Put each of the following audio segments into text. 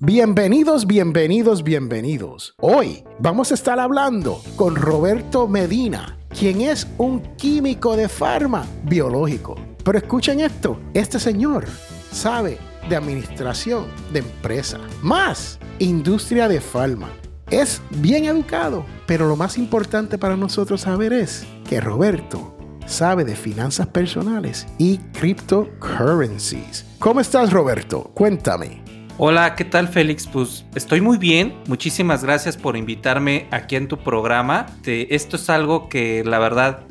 Bienvenidos, bienvenidos, bienvenidos. Hoy vamos a estar hablando con Roberto Medina, quien es un químico de farma biológico. Pero escuchen esto, este señor sabe de administración de empresa, más industria de farma. Es bien educado, pero lo más importante para nosotros saber es que Roberto sabe de finanzas personales y cryptocurrencies. ¿Cómo estás, Roberto? Cuéntame. Hola, ¿qué tal Félix? Pues estoy muy bien. Muchísimas gracias por invitarme aquí en tu programa. esto es algo que la verdad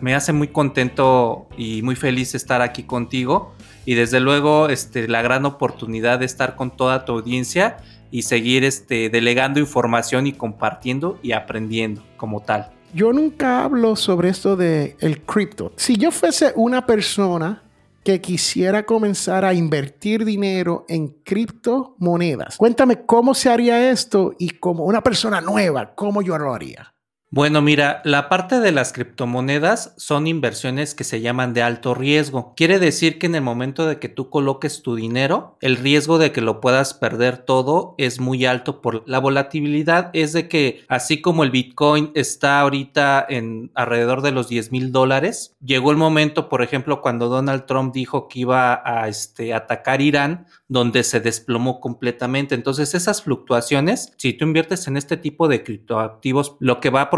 me hace muy contento y muy feliz estar aquí contigo. Y desde luego este, la gran oportunidad de estar con toda tu audiencia y seguir este, delegando información y compartiendo y aprendiendo como tal. Yo nunca hablo sobre esto de el cripto. Si yo fuese una persona que quisiera comenzar a invertir dinero en criptomonedas. Cuéntame cómo se haría esto y como una persona nueva, cómo yo lo haría. Bueno, mira, la parte de las criptomonedas son inversiones que se llaman de alto riesgo. Quiere decir que en el momento de que tú coloques tu dinero, el riesgo de que lo puedas perder todo es muy alto por la volatilidad. Es de que así como el Bitcoin está ahorita en alrededor de los 10 mil dólares, llegó el momento, por ejemplo, cuando Donald Trump dijo que iba a este, atacar Irán, donde se desplomó completamente. Entonces, esas fluctuaciones, si tú inviertes en este tipo de criptoactivos, lo que va a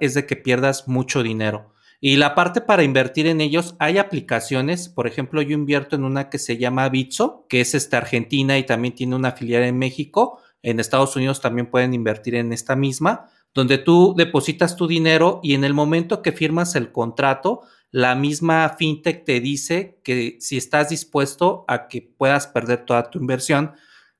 es de que pierdas mucho dinero. Y la parte para invertir en ellos, hay aplicaciones, por ejemplo, yo invierto en una que se llama Bitso, que es esta argentina y también tiene una filial en México. En Estados Unidos también pueden invertir en esta misma, donde tú depositas tu dinero y en el momento que firmas el contrato, la misma fintech te dice que si estás dispuesto a que puedas perder toda tu inversión.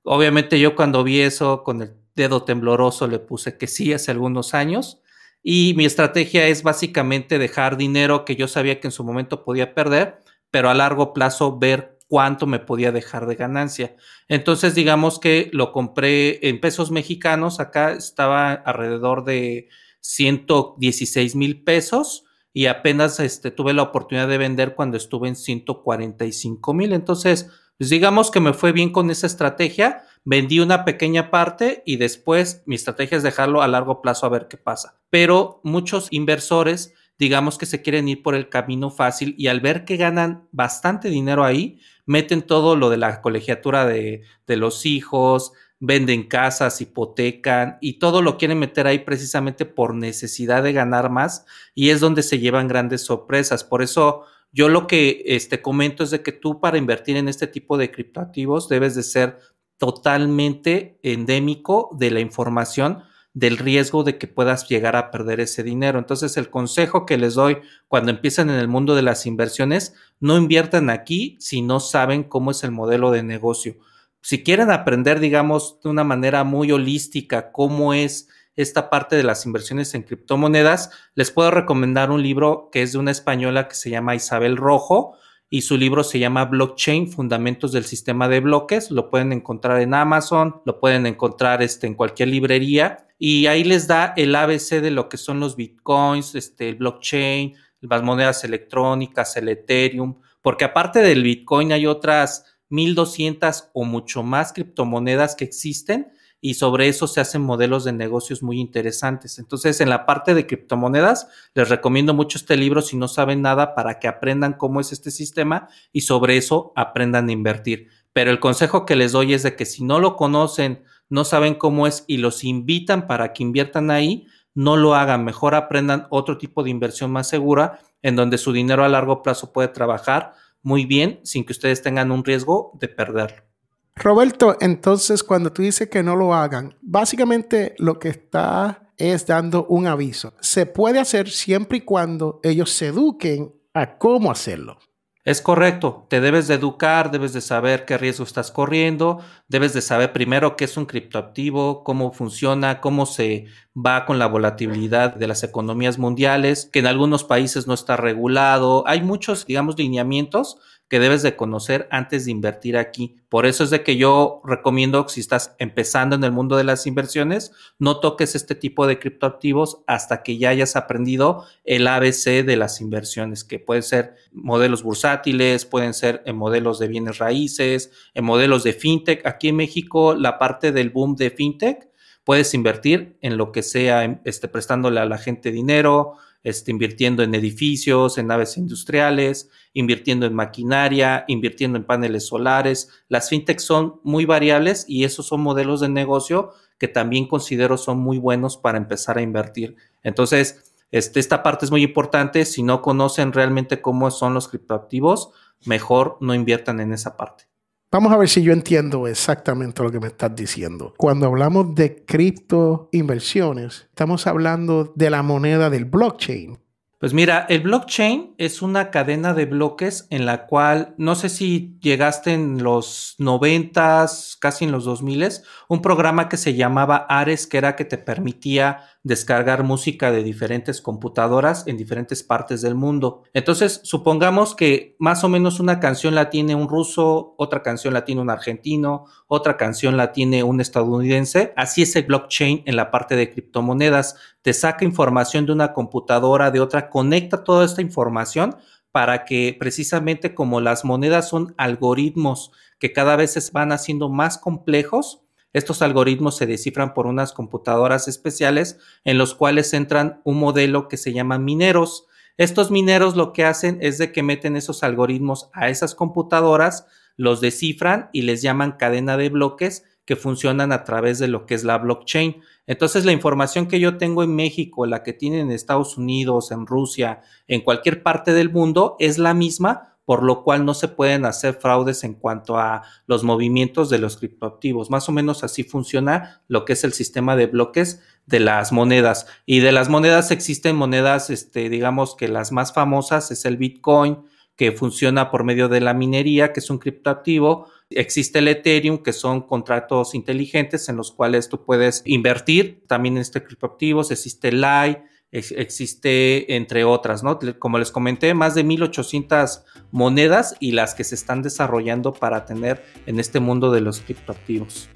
Obviamente yo cuando vi eso con el dedo tembloroso le puse que sí hace algunos años y mi estrategia es básicamente dejar dinero que yo sabía que en su momento podía perder, pero a largo plazo ver cuánto me podía dejar de ganancia. Entonces digamos que lo compré en pesos mexicanos, acá estaba alrededor de 116 mil pesos y apenas este, tuve la oportunidad de vender cuando estuve en 145 mil. Entonces, pues digamos que me fue bien con esa estrategia, vendí una pequeña parte y después mi estrategia es dejarlo a largo plazo a ver qué pasa. Pero muchos inversores, digamos que se quieren ir por el camino fácil y al ver que ganan bastante dinero ahí, meten todo lo de la colegiatura de, de los hijos, venden casas, hipotecan y todo lo quieren meter ahí precisamente por necesidad de ganar más y es donde se llevan grandes sorpresas. Por eso yo lo que este, comento es de que tú para invertir en este tipo de criptoactivos debes de ser totalmente endémico de la información del riesgo de que puedas llegar a perder ese dinero. Entonces, el consejo que les doy cuando empiezan en el mundo de las inversiones, no inviertan aquí si no saben cómo es el modelo de negocio si quieren aprender, digamos, de una manera muy holística cómo es esta parte de las inversiones en criptomonedas, les puedo recomendar un libro que es de una española que se llama Isabel Rojo y su libro se llama Blockchain, Fundamentos del Sistema de Bloques. Lo pueden encontrar en Amazon, lo pueden encontrar este, en cualquier librería y ahí les da el ABC de lo que son los bitcoins, este, el blockchain, las monedas electrónicas, el Ethereum, porque aparte del bitcoin hay otras 1200 o mucho más criptomonedas que existen y sobre eso se hacen modelos de negocios muy interesantes. Entonces, en la parte de criptomonedas, les recomiendo mucho este libro si no saben nada para que aprendan cómo es este sistema y sobre eso aprendan a invertir. Pero el consejo que les doy es de que si no lo conocen, no saben cómo es y los invitan para que inviertan ahí, no lo hagan, mejor aprendan otro tipo de inversión más segura en donde su dinero a largo plazo puede trabajar muy bien sin que ustedes tengan un riesgo de perderlo. Roberto, entonces cuando tú dices que no lo hagan, básicamente lo que está es dando un aviso. Se puede hacer siempre y cuando ellos se eduquen a cómo hacerlo. Es correcto, te debes de educar, debes de saber qué riesgo estás corriendo, debes de saber primero qué es un criptoactivo, cómo funciona, cómo se va con la volatilidad de las economías mundiales, que en algunos países no está regulado. Hay muchos, digamos, lineamientos que debes de conocer antes de invertir aquí. Por eso es de que yo recomiendo si estás empezando en el mundo de las inversiones, no toques este tipo de criptoactivos hasta que ya hayas aprendido el ABC de las inversiones, que pueden ser modelos bursátiles, pueden ser en modelos de bienes raíces, en modelos de fintech. Aquí en México, la parte del boom de fintech, puedes invertir en lo que sea, este, prestándole a la gente dinero, este, invirtiendo en edificios, en naves industriales, invirtiendo en maquinaria, invirtiendo en paneles solares. Las fintechs son muy variables y esos son modelos de negocio que también considero son muy buenos para empezar a invertir. Entonces, este, esta parte es muy importante. Si no conocen realmente cómo son los criptoactivos, mejor no inviertan en esa parte. Vamos a ver si yo entiendo exactamente lo que me estás diciendo. Cuando hablamos de cripto inversiones, estamos hablando de la moneda del blockchain. Pues mira, el blockchain es una cadena de bloques en la cual, no sé si llegaste en los noventas, casi en los 2000, un programa que se llamaba Ares, que era que te permitía descargar música de diferentes computadoras en diferentes partes del mundo. Entonces, supongamos que más o menos una canción la tiene un ruso, otra canción la tiene un argentino, otra canción la tiene un estadounidense. Así es el blockchain en la parte de criptomonedas. Te saca información de una computadora, de otra, conecta toda esta información para que precisamente como las monedas son algoritmos que cada vez se van haciendo más complejos, estos algoritmos se descifran por unas computadoras especiales en los cuales entran un modelo que se llama mineros. Estos mineros lo que hacen es de que meten esos algoritmos a esas computadoras, los descifran y les llaman cadena de bloques que funcionan a través de lo que es la blockchain. Entonces, la información que yo tengo en México, la que tienen en Estados Unidos, en Rusia, en cualquier parte del mundo, es la misma, por lo cual no se pueden hacer fraudes en cuanto a los movimientos de los criptoactivos. Más o menos así funciona lo que es el sistema de bloques de las monedas. Y de las monedas existen monedas, este, digamos que las más famosas es el Bitcoin, que funciona por medio de la minería, que es un criptoactivo. Existe el Ethereum, que son contratos inteligentes en los cuales tú puedes invertir también en este criptoactivos. Existe el LAI, existe entre otras, ¿no? Como les comenté, más de 1800 monedas y las que se están desarrollando para tener en este mundo de los criptoactivos.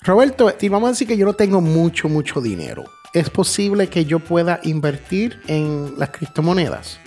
Roberto, y vamos a decir que yo no tengo mucho, mucho dinero. ¿Es posible que yo pueda invertir en las criptomonedas?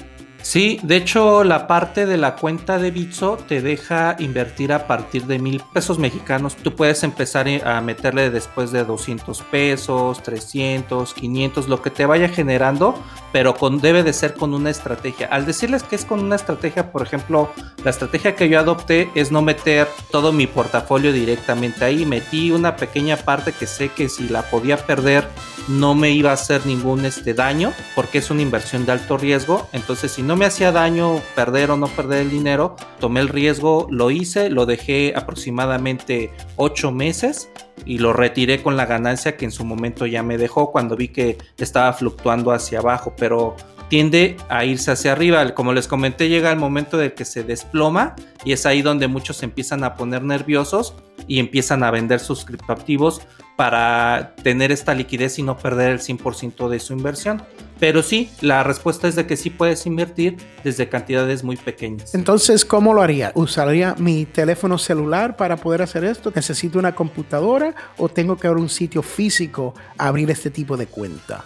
Sí, de hecho la parte de la cuenta de Bitso te deja invertir a partir de mil pesos mexicanos. Tú puedes empezar a meterle después de 200 pesos, 300, 500, lo que te vaya generando, pero debe de ser con una estrategia. Al decirles que es con una estrategia, por ejemplo, la estrategia que yo adopté es no meter todo mi portafolio directamente ahí. Metí una pequeña parte que sé que si la podía perder no me iba a hacer ningún este, daño porque es una inversión de alto riesgo. Entonces, si no me hacía daño perder o no perder el dinero, tomé el riesgo, lo hice, lo dejé aproximadamente 8 meses y lo retiré con la ganancia que en su momento ya me dejó cuando vi que estaba fluctuando hacia abajo. Pero tiende a irse hacia arriba. Como les comenté, llega el momento de que se desploma y es ahí donde muchos empiezan a poner nerviosos y empiezan a vender sus criptoactivos para tener esta liquidez y no perder el 100% de su inversión. Pero sí, la respuesta es de que sí puedes invertir desde cantidades muy pequeñas. Entonces, ¿cómo lo haría? ¿Usaría mi teléfono celular para poder hacer esto? ¿Necesito una computadora o tengo que ir a un sitio físico a abrir este tipo de cuenta?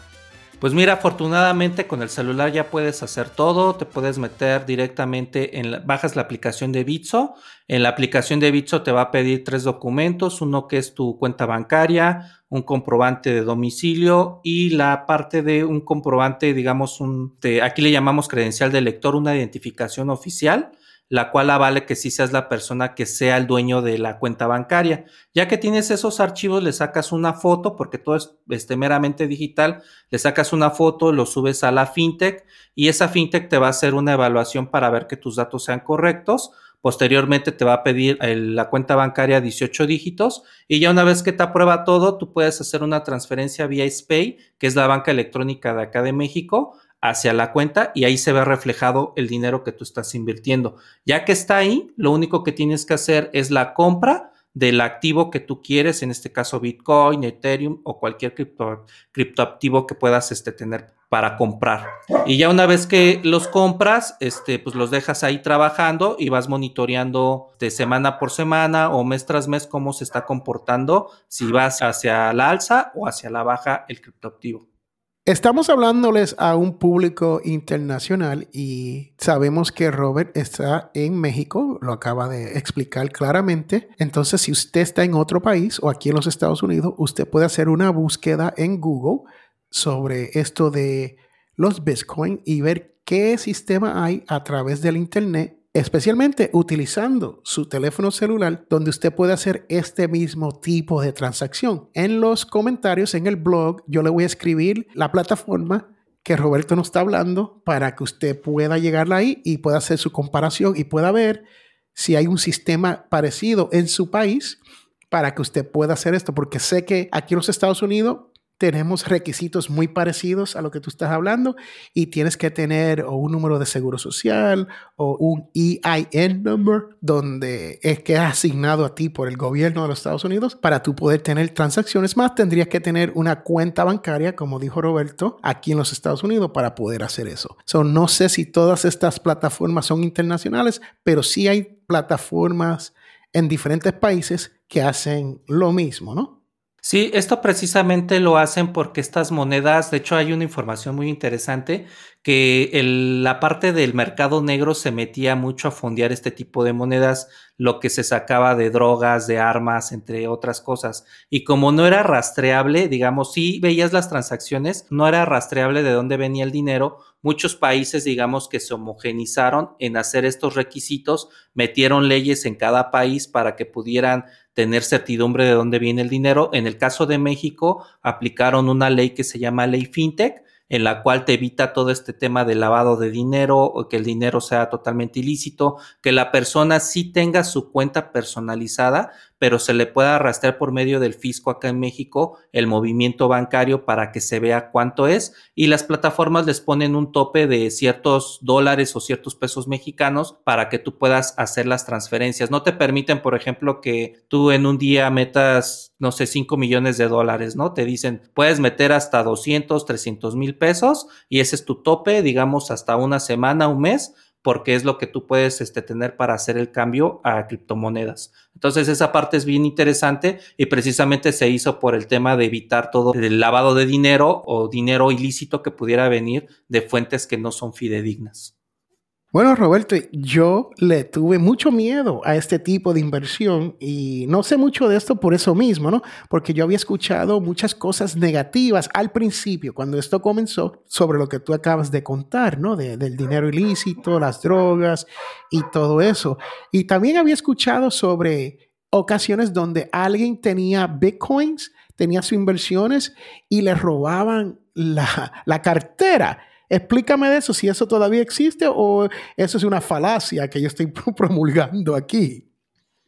Pues mira, afortunadamente con el celular ya puedes hacer todo, te puedes meter directamente en bajas la aplicación de Bitso. En la aplicación de Bitso te va a pedir tres documentos, uno que es tu cuenta bancaria, un comprobante de domicilio y la parte de un comprobante, digamos, un, aquí le llamamos credencial de lector, una identificación oficial la cual avale que sí seas la persona que sea el dueño de la cuenta bancaria. Ya que tienes esos archivos, le sacas una foto, porque todo es este, meramente digital, le sacas una foto, lo subes a la fintech y esa fintech te va a hacer una evaluación para ver que tus datos sean correctos. Posteriormente te va a pedir la cuenta bancaria 18 dígitos y ya una vez que te aprueba todo, tú puedes hacer una transferencia vía SPAY, que es la banca electrónica de acá de México, hacia la cuenta y ahí se ve reflejado el dinero que tú estás invirtiendo. Ya que está ahí, lo único que tienes que hacer es la compra del activo que tú quieres, en este caso Bitcoin, Ethereum o cualquier cripto, criptoactivo que puedas este, tener para comprar. Y ya una vez que los compras, este, pues los dejas ahí trabajando y vas monitoreando de semana por semana o mes tras mes cómo se está comportando, si vas hacia la alza o hacia la baja el criptoactivo. Estamos hablándoles a un público internacional y sabemos que Robert está en México, lo acaba de explicar claramente. Entonces, si usted está en otro país o aquí en los Estados Unidos, usted puede hacer una búsqueda en Google sobre esto de los Bitcoin y ver qué sistema hay a través del Internet especialmente utilizando su teléfono celular donde usted puede hacer este mismo tipo de transacción. En los comentarios, en el blog, yo le voy a escribir la plataforma que Roberto nos está hablando para que usted pueda llegar ahí y pueda hacer su comparación y pueda ver si hay un sistema parecido en su país para que usted pueda hacer esto, porque sé que aquí en los Estados Unidos tenemos requisitos muy parecidos a lo que tú estás hablando y tienes que tener o un número de seguro social o un EIN number donde es que es asignado a ti por el gobierno de los Estados Unidos para tú poder tener transacciones más tendrías que tener una cuenta bancaria como dijo Roberto aquí en los Estados Unidos para poder hacer eso. So, no sé si todas estas plataformas son internacionales, pero sí hay plataformas en diferentes países que hacen lo mismo, ¿no? Sí, esto precisamente lo hacen porque estas monedas, de hecho hay una información muy interesante que la parte del mercado negro se metía mucho a fondear este tipo de monedas, lo que se sacaba de drogas, de armas, entre otras cosas. Y como no era rastreable, digamos, si veías las transacciones, no era rastreable de dónde venía el dinero, muchos países, digamos, que se homogenizaron en hacer estos requisitos, metieron leyes en cada país para que pudieran tener certidumbre de dónde viene el dinero. En el caso de México, aplicaron una ley que se llama ley FinTech, en la cual te evita todo este tema de lavado de dinero o que el dinero sea totalmente ilícito, que la persona sí tenga su cuenta personalizada, pero se le pueda rastrear por medio del fisco acá en México el movimiento bancario para que se vea cuánto es y las plataformas les ponen un tope de ciertos dólares o ciertos pesos mexicanos para que tú puedas hacer las transferencias. No te permiten, por ejemplo, que tú en un día metas, no sé, 5 millones de dólares, ¿no? Te dicen, puedes meter hasta 200, 300 mil pesos y ese es tu tope, digamos, hasta una semana, un mes porque es lo que tú puedes este, tener para hacer el cambio a criptomonedas. Entonces esa parte es bien interesante y precisamente se hizo por el tema de evitar todo el lavado de dinero o dinero ilícito que pudiera venir de fuentes que no son fidedignas. Bueno, Roberto, yo le tuve mucho miedo a este tipo de inversión y no sé mucho de esto por eso mismo, ¿no? Porque yo había escuchado muchas cosas negativas al principio, cuando esto comenzó, sobre lo que tú acabas de contar, ¿no? del dinero ilícito, las drogas y todo eso. Y también había escuchado sobre ocasiones donde alguien tenía bitcoins, tenía sus inversiones y le robaban la, la cartera. Explícame de eso, si eso todavía existe o eso es una falacia que yo estoy promulgando aquí.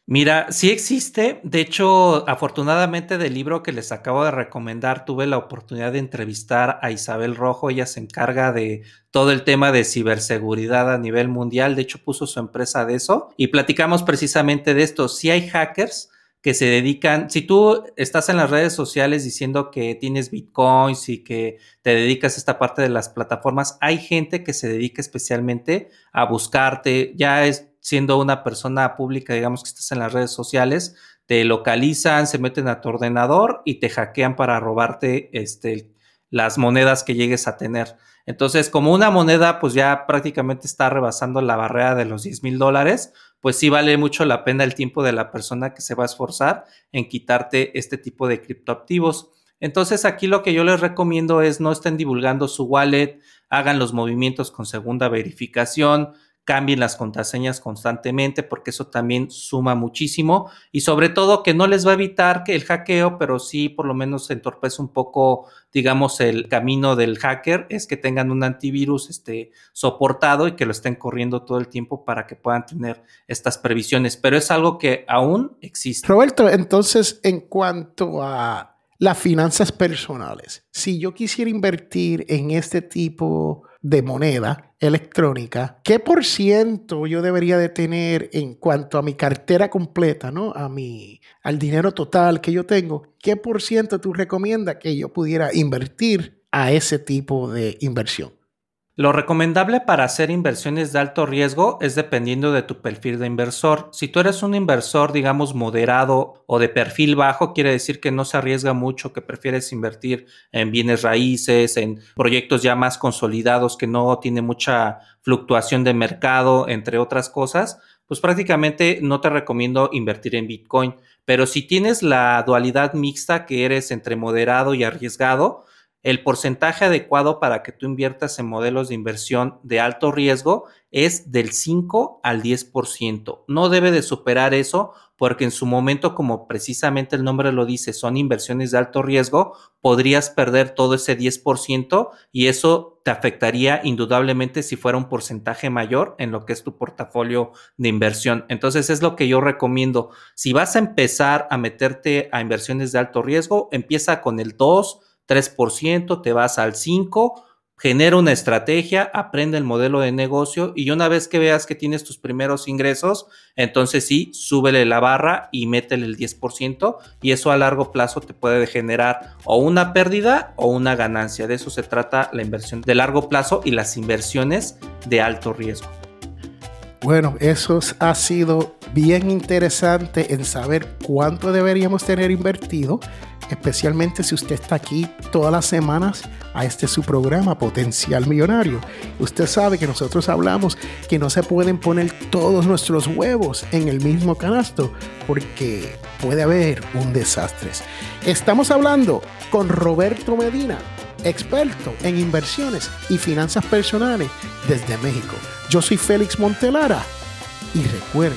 Mira, sí existe. De hecho, afortunadamente del libro que les acabo de recomendar, tuve la oportunidad de entrevistar a Isabel Rojo. Ella se encarga de todo el tema de ciberseguridad a nivel mundial. De hecho, puso su empresa de eso. Y platicamos precisamente de esto. Si hay hackers que se dedican, si tú estás en las redes sociales diciendo que tienes bitcoins y que te dedicas a esta parte de las plataformas, hay gente que se dedica especialmente a buscarte, ya es siendo una persona pública, digamos que estás en las redes sociales, te localizan, se meten a tu ordenador y te hackean para robarte este, las monedas que llegues a tener. Entonces, como una moneda pues ya prácticamente está rebasando la barrera de los 10 mil dólares, pues sí vale mucho la pena el tiempo de la persona que se va a esforzar en quitarte este tipo de criptoactivos. Entonces aquí lo que yo les recomiendo es no estén divulgando su wallet, hagan los movimientos con segunda verificación, cambien las contraseñas constantemente porque eso también suma muchísimo y sobre todo que no les va a evitar que el hackeo, pero sí por lo menos entorpece un poco, digamos, el camino del hacker, es que tengan un antivirus este, soportado y que lo estén corriendo todo el tiempo para que puedan tener estas previsiones, pero es algo que aún existe. Roberto, entonces en cuanto a las finanzas personales, si yo quisiera invertir en este tipo de moneda electrónica, ¿qué por ciento yo debería de tener en cuanto a mi cartera completa, ¿no? A mi, al dinero total que yo tengo, ¿qué por ciento tú recomiendas que yo pudiera invertir a ese tipo de inversión? Lo recomendable para hacer inversiones de alto riesgo es dependiendo de tu perfil de inversor. Si tú eres un inversor, digamos, moderado o de perfil bajo, quiere decir que no se arriesga mucho, que prefieres invertir en bienes raíces, en proyectos ya más consolidados que no tienen mucha fluctuación de mercado, entre otras cosas, pues prácticamente no te recomiendo invertir en Bitcoin. Pero si tienes la dualidad mixta que eres entre moderado y arriesgado, el porcentaje adecuado para que tú inviertas en modelos de inversión de alto riesgo es del 5 al 10%. No debe de superar eso porque en su momento, como precisamente el nombre lo dice, son inversiones de alto riesgo, podrías perder todo ese 10% y eso te afectaría indudablemente si fuera un porcentaje mayor en lo que es tu portafolio de inversión. Entonces es lo que yo recomiendo. Si vas a empezar a meterte a inversiones de alto riesgo, empieza con el 2 3%, te vas al 5%, genera una estrategia, aprende el modelo de negocio y una vez que veas que tienes tus primeros ingresos, entonces sí, súbele la barra y métele el 10% y eso a largo plazo te puede generar o una pérdida o una ganancia. De eso se trata la inversión de largo plazo y las inversiones de alto riesgo. Bueno, eso ha sido bien interesante en saber cuánto deberíamos tener invertido especialmente si usted está aquí todas las semanas a este su programa Potencial Millonario. Usted sabe que nosotros hablamos que no se pueden poner todos nuestros huevos en el mismo canasto porque puede haber un desastre. Estamos hablando con Roberto Medina, experto en inversiones y finanzas personales desde México. Yo soy Félix Montelara y recuerde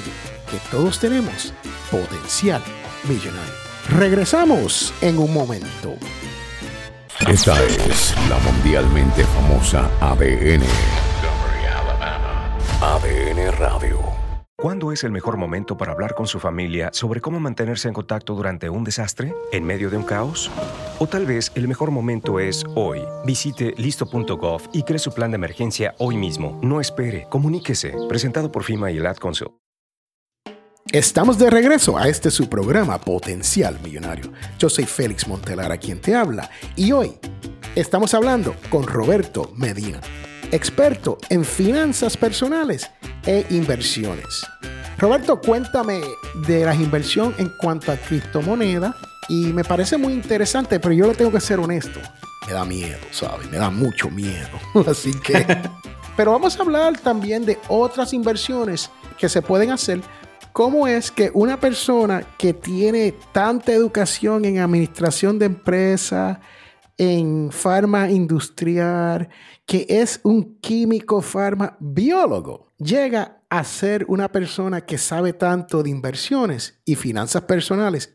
que todos tenemos potencial millonario. Regresamos en un momento. Esta es la mundialmente famosa ADN. ADN Radio. ¿Cuándo es el mejor momento para hablar con su familia sobre cómo mantenerse en contacto durante un desastre? ¿En medio de un caos? O tal vez el mejor momento es hoy. Visite listo.gov y cree su plan de emergencia hoy mismo. No espere, comuníquese. Presentado por FIMA y el Ad. Estamos de regreso a este su programa Potencial Millonario. Yo soy Félix Montelara quien te habla y hoy estamos hablando con Roberto Medina, experto en finanzas personales e inversiones. Roberto, cuéntame de la inversión en cuanto a criptomoneda y me parece muy interesante, pero yo le tengo que ser honesto. Me da miedo, ¿sabes? Me da mucho miedo. Así que... Pero vamos a hablar también de otras inversiones que se pueden hacer ¿Cómo es que una persona que tiene tanta educación en administración de empresas, en farma industrial, que es un químico farma biólogo, llega a ser una persona que sabe tanto de inversiones y finanzas personales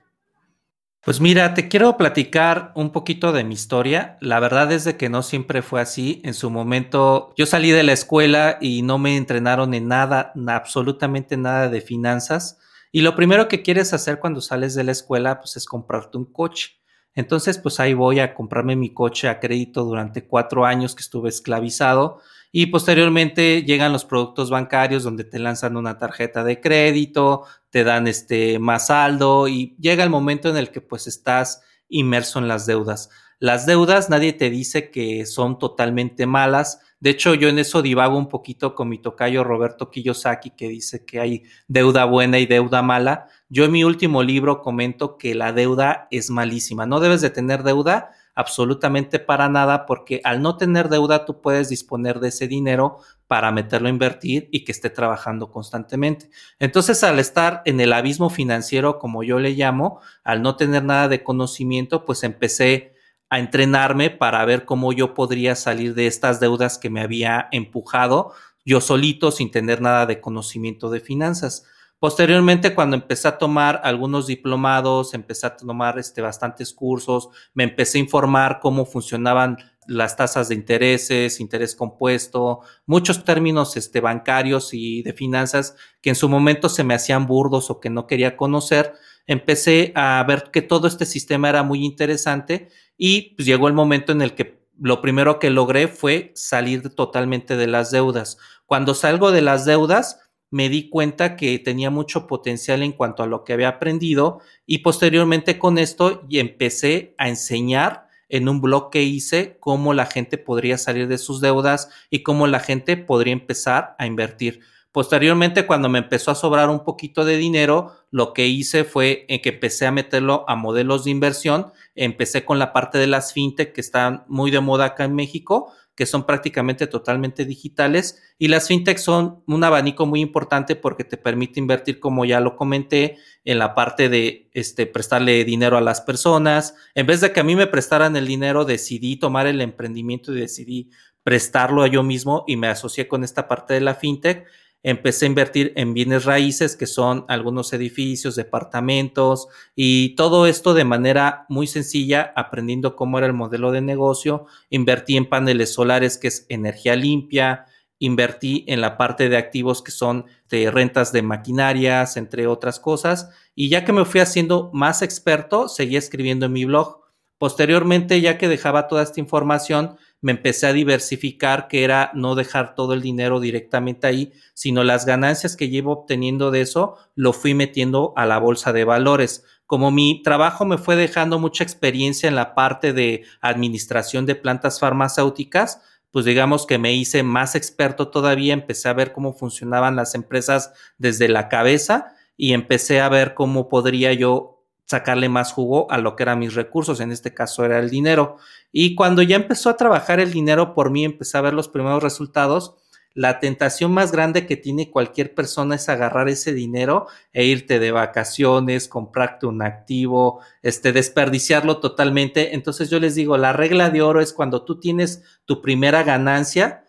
pues mira, te quiero platicar un poquito de mi historia. La verdad es de que no siempre fue así. En su momento yo salí de la escuela y no me entrenaron en nada, absolutamente nada de finanzas. Y lo primero que quieres hacer cuando sales de la escuela pues es comprarte un coche. Entonces pues ahí voy a comprarme mi coche a crédito durante cuatro años que estuve esclavizado y posteriormente llegan los productos bancarios donde te lanzan una tarjeta de crédito, te dan este más saldo y llega el momento en el que pues estás inmerso en las deudas. Las deudas nadie te dice que son totalmente malas. De hecho, yo en eso divago un poquito con mi tocayo Roberto Kiyosaki, que dice que hay deuda buena y deuda mala. Yo en mi último libro comento que la deuda es malísima. No debes de tener deuda, absolutamente para nada porque al no tener deuda tú puedes disponer de ese dinero para meterlo a invertir y que esté trabajando constantemente. Entonces, al estar en el abismo financiero, como yo le llamo, al no tener nada de conocimiento, pues empecé a entrenarme para ver cómo yo podría salir de estas deudas que me había empujado yo solito sin tener nada de conocimiento de finanzas. Posteriormente, cuando empecé a tomar algunos diplomados, empecé a tomar este, bastantes cursos, me empecé a informar cómo funcionaban las tasas de intereses, interés compuesto, muchos términos este, bancarios y de finanzas que en su momento se me hacían burdos o que no quería conocer. Empecé a ver que todo este sistema era muy interesante y pues, llegó el momento en el que lo primero que logré fue salir totalmente de las deudas. Cuando salgo de las deudas, me di cuenta que tenía mucho potencial en cuanto a lo que había aprendido y posteriormente con esto y empecé a enseñar en un blog que hice cómo la gente podría salir de sus deudas y cómo la gente podría empezar a invertir. Posteriormente, cuando me empezó a sobrar un poquito de dinero, lo que hice fue en que empecé a meterlo a modelos de inversión. Empecé con la parte de las fintech que están muy de moda acá en México que son prácticamente totalmente digitales y las fintechs son un abanico muy importante porque te permite invertir, como ya lo comenté, en la parte de este, prestarle dinero a las personas. En vez de que a mí me prestaran el dinero, decidí tomar el emprendimiento y decidí prestarlo a yo mismo y me asocié con esta parte de la fintech empecé a invertir en bienes raíces, que son algunos edificios, departamentos y todo esto de manera muy sencilla, aprendiendo cómo era el modelo de negocio. Invertí en paneles solares, que es energía limpia. Invertí en la parte de activos que son de rentas de maquinarias, entre otras cosas. Y ya que me fui haciendo más experto, seguí escribiendo en mi blog. Posteriormente, ya que dejaba toda esta información, me empecé a diversificar, que era no dejar todo el dinero directamente ahí, sino las ganancias que llevo obteniendo de eso, lo fui metiendo a la bolsa de valores. Como mi trabajo me fue dejando mucha experiencia en la parte de administración de plantas farmacéuticas, pues digamos que me hice más experto todavía, empecé a ver cómo funcionaban las empresas desde la cabeza y empecé a ver cómo podría yo sacarle más jugo a lo que eran mis recursos, en este caso era el dinero. Y cuando ya empezó a trabajar el dinero por mí, empecé a ver los primeros resultados, la tentación más grande que tiene cualquier persona es agarrar ese dinero e irte de vacaciones, comprarte un activo, este, desperdiciarlo totalmente. Entonces yo les digo, la regla de oro es cuando tú tienes tu primera ganancia,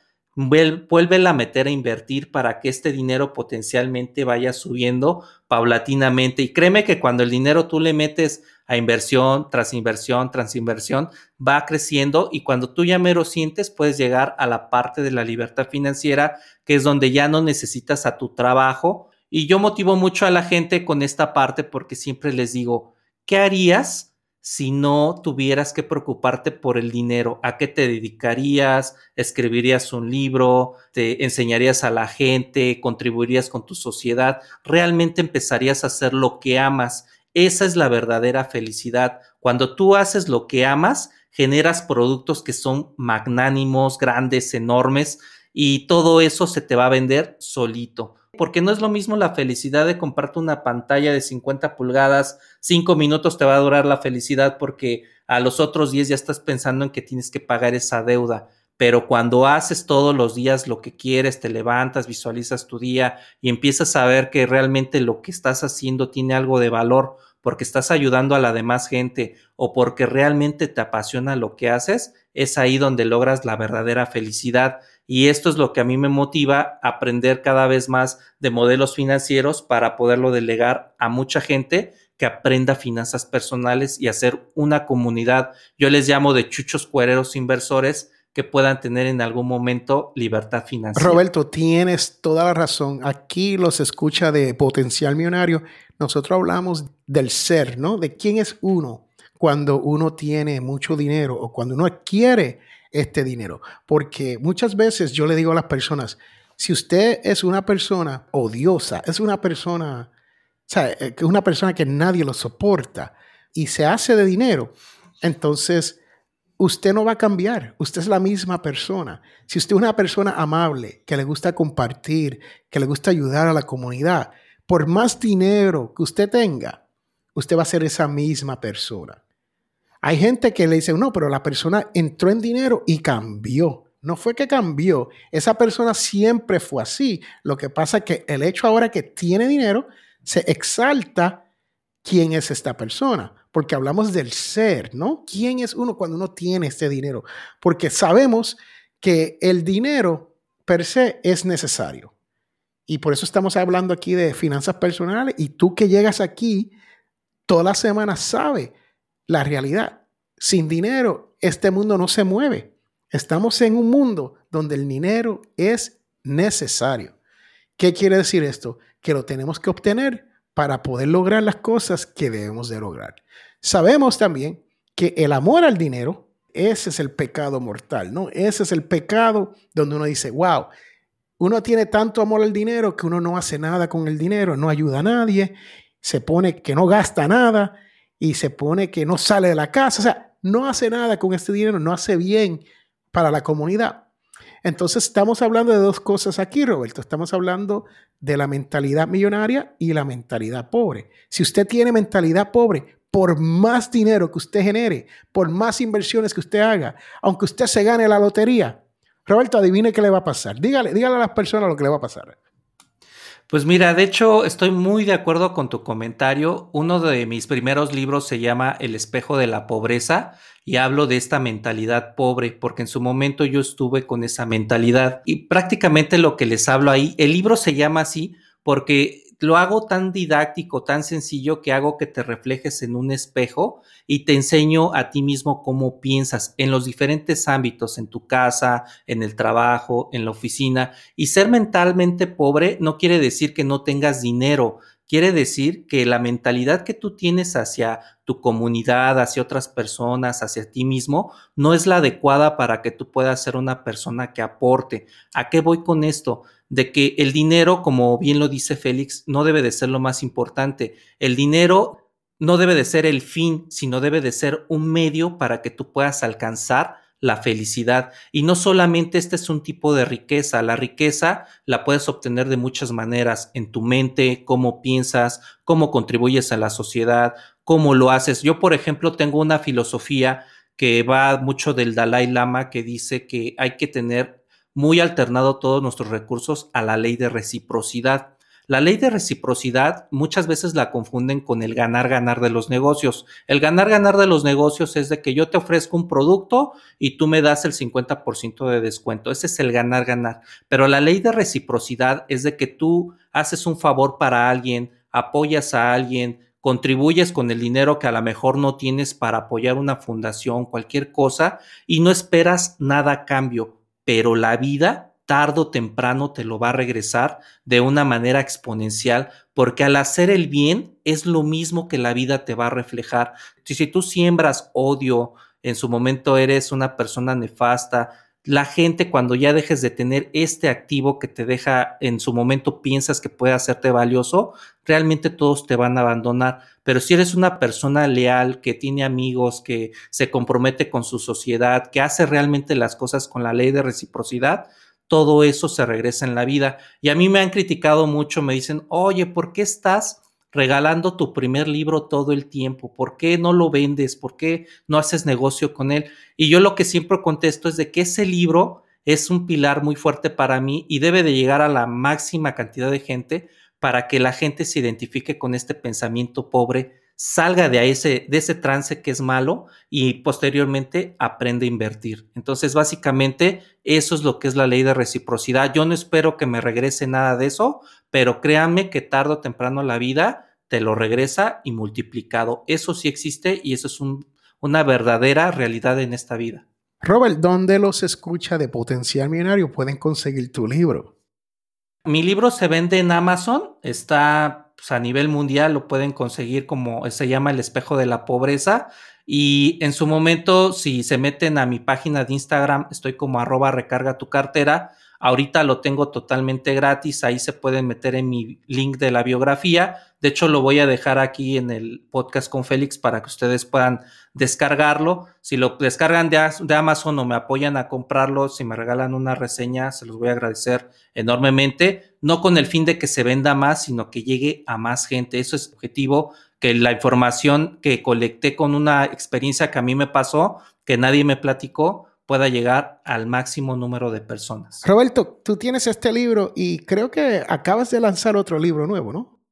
vuelve a meter a invertir para que este dinero potencialmente vaya subiendo paulatinamente. Y créeme que cuando el dinero tú le metes a inversión, tras inversión, tras inversión, va creciendo y cuando tú ya mero sientes, puedes llegar a la parte de la libertad financiera, que es donde ya no necesitas a tu trabajo. Y yo motivo mucho a la gente con esta parte porque siempre les digo, ¿qué harías? Si no tuvieras que preocuparte por el dinero? ¿A qué te dedicarías? ¿Escribirías un libro? ¿Te enseñarías a la gente? ¿Contribuirías con tu sociedad? ¿Realmente empezarías a hacer lo que amas? Esa es la verdadera felicidad. Cuando tú haces lo que amas, generas productos que son magnánimos, grandes, enormes, y todo eso se te va a vender solito porque no es lo mismo la felicidad de comprarte una pantalla de 50 pulgadas, 5 minutos te va a durar la felicidad porque a los otros 10 ya estás pensando en que tienes que pagar esa deuda. Pero cuando haces todos los días lo que quieres, te levantas, visualizas tu día y empiezas a ver que realmente lo que estás haciendo tiene algo de valor porque estás ayudando a la demás gente o porque realmente te apasiona lo que haces, es ahí donde logras la verdadera felicidad. Y esto es lo que a mí me motiva a aprender cada vez más de modelos financieros para poderlo delegar a mucha gente que aprenda finanzas personales y hacer una comunidad. Yo les llamo de chuchos cuereros inversores que puedan tener en algún momento libertad financiera. Roberto, tienes toda la razón. Aquí los escucha de potencial millonario. Nosotros hablamos del ser, ¿no? De quién es uno cuando uno tiene mucho dinero o cuando uno adquiere este dinero. Porque muchas veces yo le digo a las personas, si usted es una persona odiosa, es una persona, eh, es una persona que nadie lo soporta y se hace de dinero, entonces usted no va a cambiar, usted es la misma persona. Si usted es una persona amable, que le gusta compartir, que le gusta ayudar a la comunidad, por más dinero que usted tenga, usted va a ser esa misma persona. Hay gente que le dice, no, pero la persona entró en dinero y cambió. No fue que cambió, esa persona siempre fue así. Lo que pasa es que el hecho ahora que tiene dinero, se exalta quién es esta persona, porque hablamos del ser, ¿no? ¿Quién es uno cuando uno tiene este dinero? Porque sabemos que el dinero per se es necesario. Y por eso estamos hablando aquí de finanzas personales y tú que llegas aquí toda la semana sabes la realidad. Sin dinero, este mundo no se mueve. Estamos en un mundo donde el dinero es necesario. ¿Qué quiere decir esto? Que lo tenemos que obtener para poder lograr las cosas que debemos de lograr. Sabemos también que el amor al dinero Ese es el pecado mortal, ¿no? Ese es el pecado donde uno dice, wow, uno tiene tanto amor al dinero que uno no hace nada con el dinero, no ayuda a nadie, se pone que no gasta nada y se pone que no sale de la casa, o sea, no hace nada con este dinero, no hace bien para la comunidad. Entonces estamos hablando de dos cosas aquí, Roberto. Estamos hablando de la mentalidad millonaria y la mentalidad pobre. Si usted tiene mentalidad pobre, por más dinero que usted genere, por más inversiones que usted haga, aunque usted se gane la lotería, Roberto, adivine qué le va a pasar. Dígale, dígale a las personas lo que le va a pasar. Pues mira, de hecho estoy muy de acuerdo con tu comentario. Uno de mis primeros libros se llama El espejo de la pobreza y hablo de esta mentalidad pobre porque en su momento yo estuve con esa mentalidad y prácticamente lo que les hablo ahí, el libro se llama así porque lo hago tan didáctico, tan sencillo que hago que te reflejes en un espejo y te enseño a ti mismo cómo piensas en los diferentes ámbitos, en tu casa, en el trabajo, en la oficina. Y ser mentalmente pobre no quiere decir que no tengas dinero, quiere decir que la mentalidad que tú tienes hacia tu comunidad, hacia otras personas, hacia ti mismo, no es la adecuada para que tú puedas ser una persona que aporte. ¿A qué voy con esto? De que el dinero, como bien lo dice Félix, no debe de ser lo más importante. El dinero no debe de ser el fin, sino debe de ser un medio para que tú puedas alcanzar la felicidad. Y no solamente este es un tipo de riqueza, la riqueza la puedes obtener de muchas maneras, en tu mente, cómo piensas, cómo contribuyes a la sociedad, cómo lo haces. Yo, por ejemplo, tengo una filosofía que va mucho del Dalai Lama que dice que hay que tener muy alternado todos nuestros recursos a la ley de reciprocidad. La ley de reciprocidad muchas veces la confunden con el ganar-ganar de los negocios. El ganar-ganar de los negocios es de que yo te ofrezco un producto y tú me das el 50% de descuento. Ese es el ganar-ganar. Pero la ley de reciprocidad es de que tú haces un favor para alguien, apoyas a alguien, contribuyes con el dinero que a lo mejor no tienes para apoyar una fundación, cualquier cosa, y no esperas nada a cambio pero la vida tarde o temprano te lo va a regresar de una manera exponencial, porque al hacer el bien es lo mismo que la vida te va a reflejar. Si, si tú siembras odio, en su momento eres una persona nefasta, la gente cuando ya dejes de tener este activo que te deja en su momento piensas que puede hacerte valioso, realmente todos te van a abandonar. Pero si eres una persona leal, que tiene amigos, que se compromete con su sociedad, que hace realmente las cosas con la ley de reciprocidad, todo eso se regresa en la vida. Y a mí me han criticado mucho, me dicen, oye, ¿por qué estás regalando tu primer libro todo el tiempo? ¿Por qué no lo vendes? ¿Por qué no haces negocio con él? Y yo lo que siempre contesto es de que ese libro es un pilar muy fuerte para mí y debe de llegar a la máxima cantidad de gente para que la gente se identifique con este pensamiento pobre, salga de ese, de ese trance que es malo y posteriormente aprende a invertir. Entonces, básicamente, eso es lo que es la ley de reciprocidad. Yo no espero que me regrese nada de eso, pero créanme que tarde o temprano la vida te lo regresa y multiplicado. Eso sí existe y eso es una verdadera realidad en esta vida. Robert, ¿dónde los escucha de Potencial Millonario pueden conseguir tu libro? Mi libro se vende en Amazon, está pues, a nivel mundial, lo pueden conseguir como se llama El espejo de la pobreza. Y en su momento, si se meten a mi página de Instagram, estoy como arroba recarga tu cartera. Ahorita lo tengo totalmente gratis, ahí se pueden meter en mi link de la biografía. De hecho, lo voy a dejar aquí en el podcast con Félix para que ustedes puedan descargarlo. Si lo descargan de, Amazon o me apoyan a comprarlo, si me regalan una reseña, se los voy a agradecer enormemente. No con el fin de que se venda más, sino que llegue a más gente. Eso es objetivo, que la información que colecté con una experiencia que a mí me pasó, que nadie me platicó, pueda llegar al máximo número de personas. Roberto, tú tienes este libro y creo que acabas de lanzar otro libro nuevo, ¿no?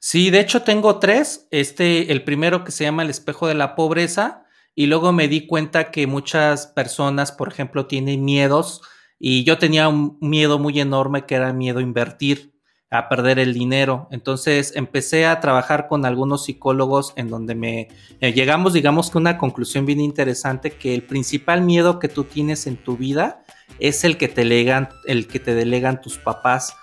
Sí, de hecho tengo tres. Este, el primero que se llama El espejo de la pobreza y luego me di cuenta que muchas personas, por ejemplo, tienen miedos y yo tenía un miedo muy enorme que era miedo a invertir a perder el dinero. Entonces empecé a trabajar con algunos psicólogos en donde me eh, llegamos, digamos que una conclusión bien interesante, que el principal miedo que tú tienes en tu vida es el que te, el que te delegan tus papás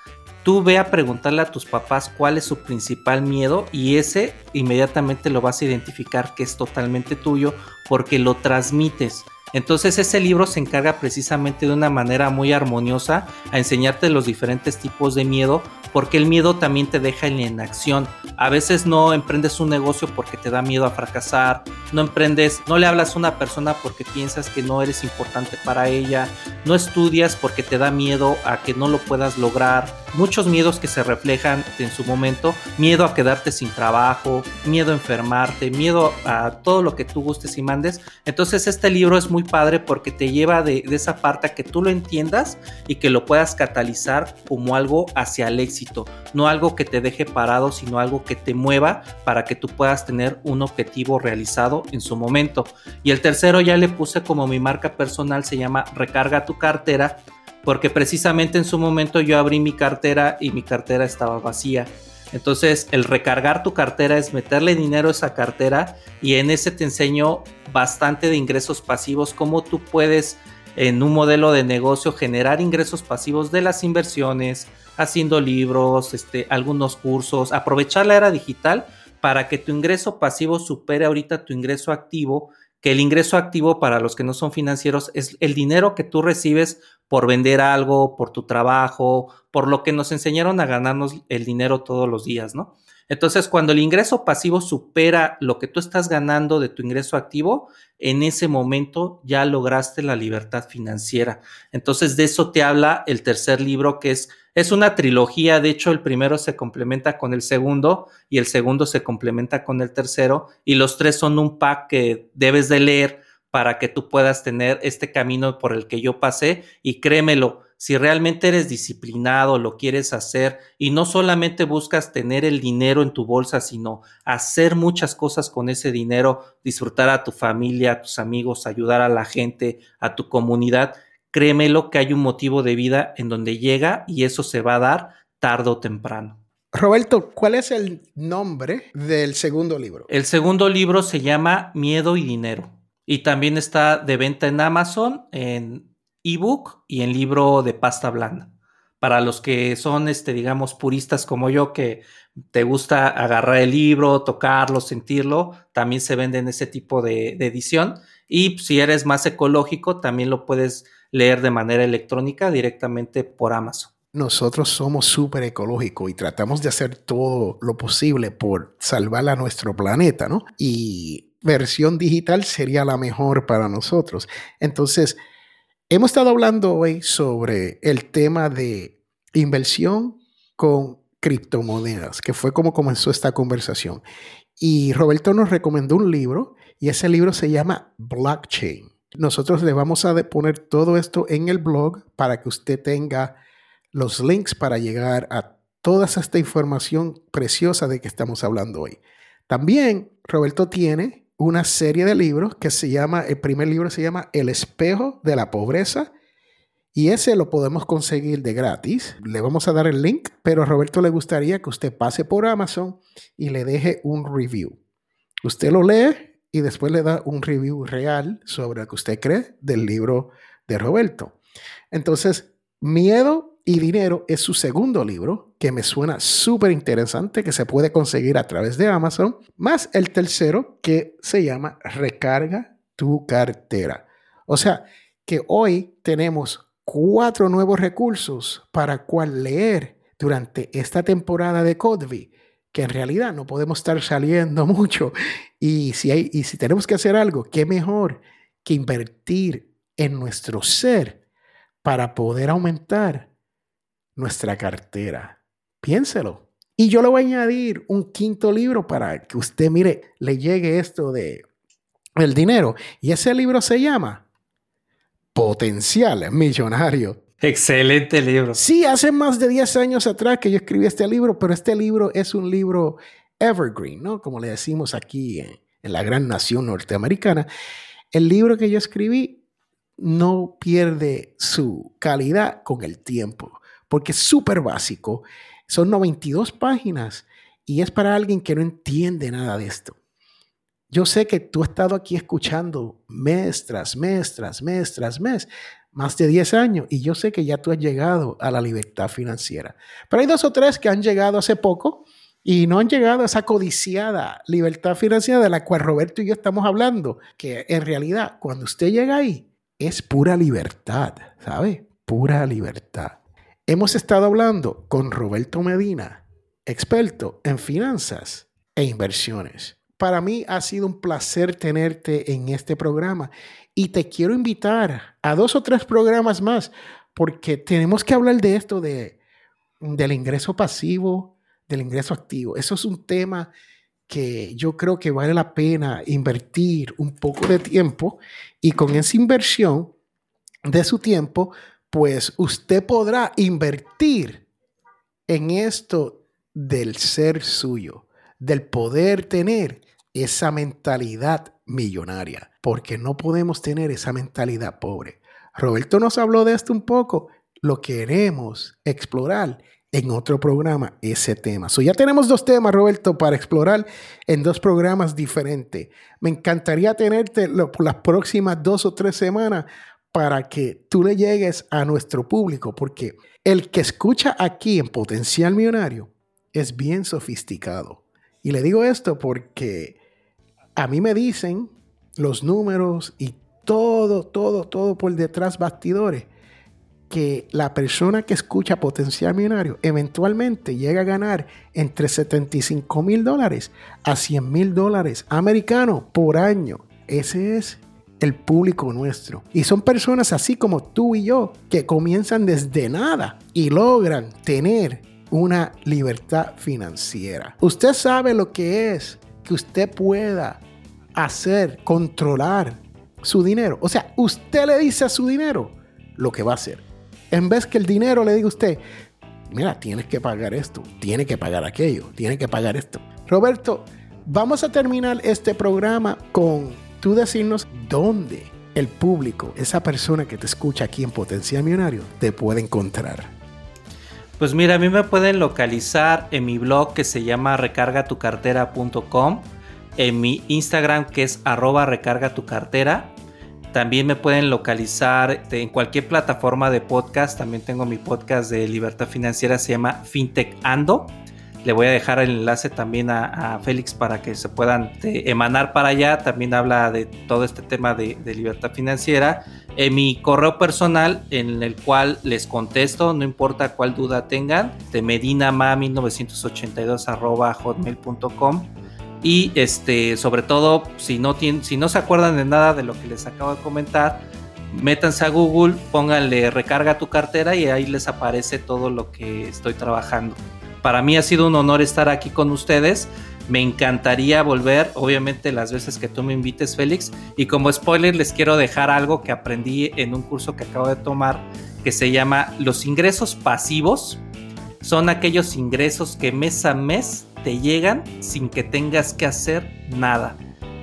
tú ve a preguntarle a tus papás cuál es su principal miedo y ese inmediatamente lo vas a identificar que es totalmente tuyo porque lo transmites. Entonces ese libro se encarga precisamente de una manera muy armoniosa a enseñarte los diferentes tipos de miedo, porque el miedo también te deja en inacción. A veces no emprendes un negocio porque te da miedo a fracasar, no emprendes, no le hablas a una persona porque piensas que no eres importante para ella, no estudias porque te da miedo a que no lo puedas lograr. Muchos miedos que se reflejan en su momento, miedo a quedarte sin trabajo, miedo a enfermarte, miedo a todo lo que tú gustes y mandes. Entonces este libro es muy padre porque te lleva de, esa parte que tú lo entiendas y que lo puedas catalizar como algo hacia el éxito, no algo que te deje parado, sino algo que te mueva para que tú puedas tener un objetivo realizado en su momento. Y el tercero ya le puse como mi marca personal, se llama Recarga tu cartera, porque precisamente en su momento yo abrí mi cartera y mi cartera estaba vacía. Entonces, el recargar tu cartera es meterle dinero a esa cartera y en ese te enseño bastante de ingresos pasivos, cómo tú puedes en un modelo de negocio generar ingresos pasivos de las inversiones, haciendo libros, este, algunos cursos, aprovechar la era digital para que tu ingreso pasivo supere ahorita tu ingreso activo, que el ingreso activo para los que no son financieros es el dinero que tú recibes por vender algo, por tu trabajo, por lo que nos enseñaron a ganarnos el dinero todos los días, ¿no? Entonces, cuando el ingreso pasivo supera lo que tú estás ganando de tu ingreso activo, en ese momento ya lograste la libertad financiera. Entonces, de eso te habla el tercer libro, que es, es una trilogía. De hecho, el primero se complementa con el segundo y el segundo se complementa con el tercero. Y los tres son un pack que debes de leer para que tú puedas tener este camino por el que yo pasé. Y créemelo, si realmente eres disciplinado, lo quieres hacer y no solamente buscas tener el dinero en tu bolsa, sino hacer muchas cosas con ese dinero, disfrutar a tu familia, a tus amigos, ayudar a la gente, a tu comunidad, créemelo que hay un motivo de vida en donde llega y eso se va a dar tarde o temprano. Roberto, ¿cuál es el nombre del segundo libro? El segundo libro se llama Miedo y Dinero y también está de venta en Amazon, en ebook y en libro de pasta blanda. Para los que son, este, digamos, puristas como yo, que te gusta agarrar el libro, tocarlo, sentirlo, también se vende en ese tipo de, de edición. Y si eres más ecológico, también lo puedes leer de manera electrónica directamente por Amazon. Nosotros somos súper ecológicos y tratamos de hacer todo lo posible por salvar a nuestro planeta, ¿no? Y versión digital sería la mejor para nosotros. Entonces, Hemos estado hablando hoy sobre el tema de inversión con criptomonedas, que fue como comenzó esta conversación. Y Roberto nos recomendó un libro y ese libro se llama Blockchain. Nosotros le vamos a poner todo esto en el blog para que usted tenga los links para llegar a toda esta información preciosa de que estamos hablando hoy. También Roberto tiene una serie de libros que se llama, el primer libro se llama El espejo de la pobreza y ese lo podemos conseguir de gratis. Le vamos a dar el link, pero Roberto le gustaría que usted pase por Amazon y le deje un review. Usted lo lee y después le da un review real sobre lo que usted cree del libro de Roberto. Entonces, miedo y dinero es su segundo libro, que me suena súper interesante, que se puede conseguir a través de Amazon, más el tercero que se llama Recarga tu cartera. O sea, que hoy tenemos cuatro nuevos recursos para cual leer durante esta temporada de Codvi, que en realidad no podemos estar saliendo mucho. Y si, hay, y si tenemos que hacer algo, qué mejor que invertir en nuestro ser para poder aumentar nuestra cartera. Piénselo. Y yo le voy a añadir un quinto libro para que usted, mire, le llegue esto de el dinero. Y ese libro se llama Potencial Millonario. Excelente libro. Sí, hace más de 10 años atrás que yo escribí este libro, pero este libro es un libro evergreen, ¿no? Como le decimos aquí en, la gran nación norteamericana. El libro que yo escribí no pierde su calidad con el tiempo porque es súper básico. Son 92 páginas y es para alguien que no entiende nada de esto. Yo sé que tú has estado aquí escuchando mes tras mes, tras mes, tras mes, más de 10 años y yo sé que ya tú has llegado a la libertad financiera. Pero hay dos o tres que han llegado hace poco y no han llegado a esa codiciada libertad financiera de la cual Roberto y yo estamos hablando, que en realidad cuando usted llega ahí es pura libertad, ¿sabe? Pura libertad. Hemos estado hablando con Roberto Medina, experto en finanzas e inversiones. Para mí ha sido un placer tenerte en este programa y te quiero invitar a dos o tres programas más porque tenemos que hablar de esto de, del ingreso pasivo, del ingreso activo. Eso es un tema que yo creo que vale la pena invertir un poco de tiempo y con esa inversión de su tiempo pues usted podrá invertir en esto del ser suyo, del poder tener esa mentalidad millonaria, porque no podemos tener esa mentalidad pobre. Roberto nos habló de esto un poco, lo queremos explorar en otro programa ese tema. So ya tenemos dos temas, Roberto, para explorar en dos programas diferentes. Me encantaría tenerte por las próximas dos o tres semanas para que tú le llegues a nuestro público, porque el que escucha aquí en Potencial Millonario es bien sofisticado. Y le digo esto porque a mí me dicen los números y todo, todo, todo por detrás bastidores, que la persona que escucha Potencial Millonario eventualmente llega a ganar entre 75 mil dólares a 100 mil dólares americanos por año. Ese es el público nuestro. Y son personas así como tú y yo que comienzan desde nada y logran tener una libertad financiera. Usted sabe lo que es que usted pueda hacer, controlar su dinero. O sea, usted le dice a su dinero lo que va a hacer. En vez que el dinero le diga a usted, mira, tienes que pagar esto, tiene que pagar aquello, tiene que pagar esto. Roberto, vamos a terminar este programa con tú decirnos dónde el público, esa persona que te escucha aquí en Potencial Millonario, te puede encontrar. Pues mira, a mí me pueden localizar en mi blog que se llama recargatucartera.com, en mi Instagram que es arroba recarga tu cartera. También me pueden localizar en cualquier plataforma de podcast. También tengo mi podcast de libertad financiera, se llama FinTech Ando. Le voy a dejar el enlace también a, Félix para que se puedan eh, emanar para allá. También habla de todo este tema de, libertad financiera. En mi correo personal, en el cual les contesto, no importa cuál duda tengan, de medinama1982 hotmail.com. Y este, sobre todo, si no, si no se acuerdan de nada de lo que les acabo de comentar, métanse a Google, pónganle recarga tu cartera y ahí les aparece todo lo que estoy trabajando. Para mí ha sido un honor estar aquí con ustedes. Me encantaría volver, obviamente, las veces que tú me invites, Félix. Y como spoiler, les quiero dejar algo que aprendí en un curso que acabo de tomar que se llama Los ingresos pasivos. Son aquellos ingresos que mes a mes te llegan sin que tengas que hacer nada.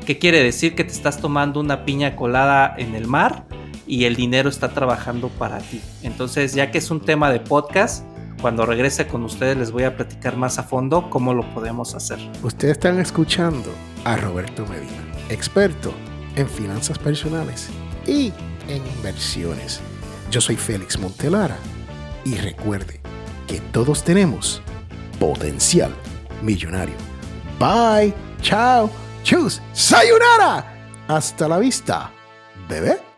¿Qué quiere decir? Que te estás tomando una piña colada en el mar y el dinero está trabajando para ti. Entonces, ya que es un tema de podcast, cuando regrese con ustedes les voy a platicar más a fondo cómo lo podemos hacer. Ustedes están escuchando a Roberto Medina, experto en finanzas personales y en inversiones. Yo soy Félix Montelara y recuerde que todos tenemos potencial millonario. Bye, chao, chus, sayonara. Hasta la vista, bebé.